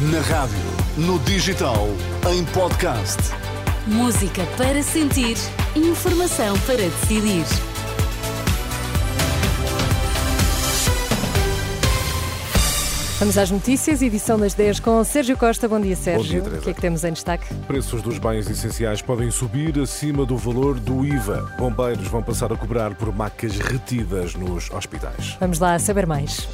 Na rádio, no digital, em podcast. Música para sentir, informação para decidir. Vamos às notícias, edição das 10 com Sérgio Costa. Bom dia, Sérgio. dia, Teresa. o que é que temos em destaque? Preços dos bens essenciais podem subir acima do valor do IVA. Bombeiros vão passar a cobrar por macas retidas nos hospitais. Vamos lá saber mais.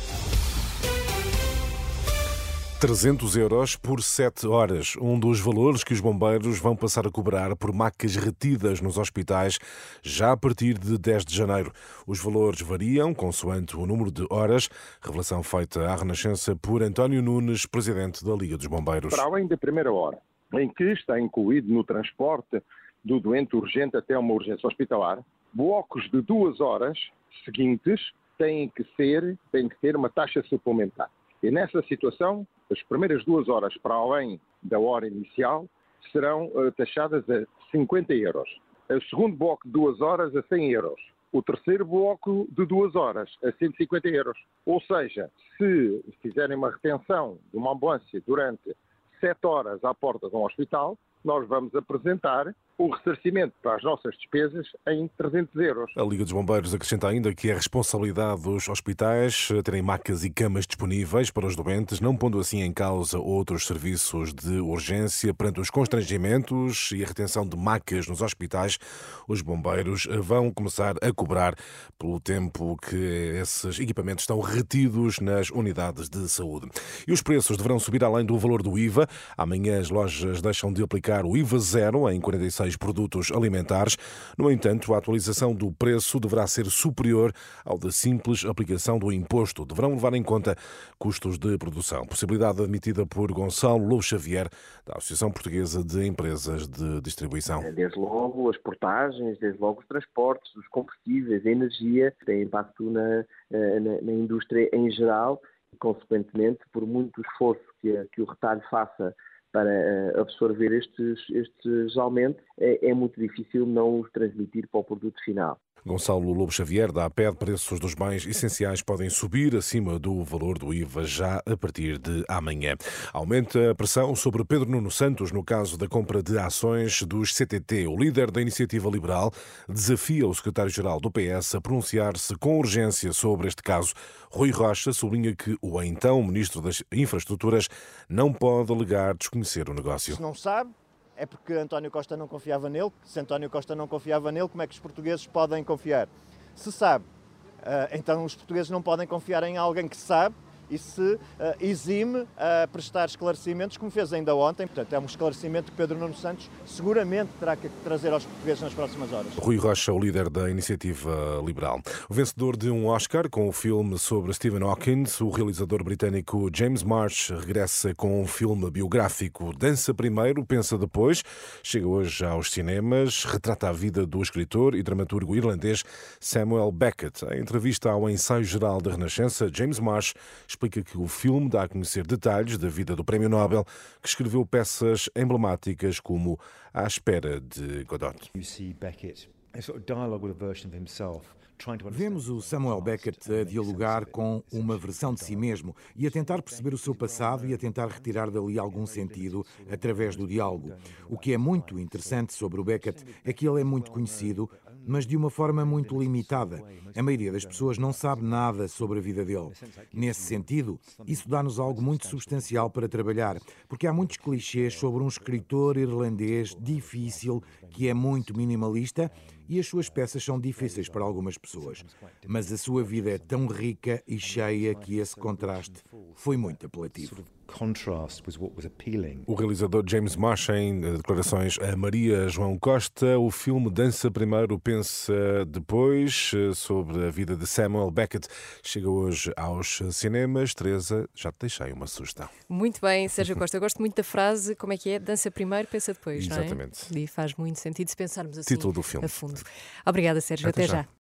300 euros por 7 horas, um dos valores que os bombeiros vão passar a cobrar por macas retidas nos hospitais já a partir de 10 de janeiro. Os valores variam consoante o número de horas, revelação feita à Renascença por António Nunes, presidente da Liga dos Bombeiros. Para além da primeira hora, em que está incluído no transporte do doente urgente até uma urgência hospitalar, blocos de duas horas seguintes têm que ser, têm que ter uma taxa suplementar. E nessa situação, as primeiras duas horas para além da hora inicial serão uh, taxadas a 50 euros. O segundo bloco de duas horas a 100 euros. O terceiro bloco de duas horas a 150 euros. Ou seja, se fizerem uma retenção de uma ambulância durante 7 horas à porta de um hospital, nós vamos apresentar o ressarcimento para as nossas despesas em 300 euros. A Liga dos Bombeiros acrescenta ainda que é responsabilidade dos hospitais terem macas e camas disponíveis para os doentes, não pondo assim em causa outros serviços de urgência. Perante os constrangimentos e a retenção de macas nos hospitais, os bombeiros vão começar a cobrar pelo tempo que esses equipamentos estão retidos nas unidades de saúde. E os preços deverão subir além do valor do IVA. Amanhã as lojas deixam de aplicar o IVA zero em 46 produtos alimentares. No entanto, a atualização do preço deverá ser superior ao da simples aplicação do imposto. Deverão levar em conta custos de produção. Possibilidade admitida por Gonçalo Lou Xavier, da Associação Portuguesa de Empresas de Distribuição. Desde logo as portagens, desde logo os transportes, os combustíveis, a energia, tem impacto na, na, na indústria em geral e, consequentemente, por muito esforço que, que o retalho faça para absorver estes, estes aumentos, é, é, muito difícil não os transmitir para o produto final. Gonçalo Lobo Xavier da APED, preços dos bens essenciais podem subir acima do valor do IVA já a partir de amanhã. Aumenta a pressão sobre Pedro Nuno Santos no caso da compra de ações dos CTT. O líder da Iniciativa Liberal desafia o secretário-geral do PS a pronunciar-se com urgência sobre este caso. Rui Rocha sublinha que o então ministro das Infraestruturas não pode alegar desconhecer o negócio. Se não sabe, é porque António Costa não confiava nele. Se António Costa não confiava nele, como é que os portugueses podem confiar? Se sabe, então os portugueses não podem confiar em alguém que sabe e se uh, exime a prestar esclarecimentos, como fez ainda ontem. Portanto, é um esclarecimento que Pedro Nuno Santos seguramente terá que trazer aos portugueses nas próximas horas. Rui Rocha, o líder da Iniciativa Liberal. O vencedor de um Oscar com o filme sobre Stephen Hawking, o realizador britânico James Marsh regressa com um filme biográfico Dança Primeiro, Pensa Depois. Chega hoje aos cinemas, retrata a vida do escritor e dramaturgo irlandês Samuel Beckett. Em entrevista ao ensaio geral da Renascença, James Marsh explica que o filme dá a conhecer detalhes da vida do Prémio Nobel, que escreveu peças emblemáticas como À Espera de Godot. Vemos o Samuel Beckett a dialogar com uma versão de si mesmo e a tentar perceber o seu passado e a tentar retirar dali algum sentido através do diálogo. O que é muito interessante sobre o Beckett é que ele é muito conhecido, mas de uma forma muito limitada. A maioria das pessoas não sabe nada sobre a vida dele. Nesse sentido, isso dá-nos algo muito substancial para trabalhar, porque há muitos clichês sobre um escritor irlandês difícil que é muito minimalista e as suas peças são difíceis para algumas pessoas. Mas a sua vida é tão rica e cheia que esse contraste foi muito apelativo. O realizador James Marsh, em declarações a Maria João Costa, o filme Dança Primeiro, Pensa Depois, sobre a vida de Samuel Beckett, chega hoje aos cinemas. Teresa, já te deixei uma sugestão. Muito bem, Sérgio Costa. Eu gosto muito da frase, como é que é? Dança primeiro, pensa depois, Exatamente. não é? E faz muito sentido se pensarmos assim Título do filme. a fundo. Obrigada, Sérgio. Até Até, já. já.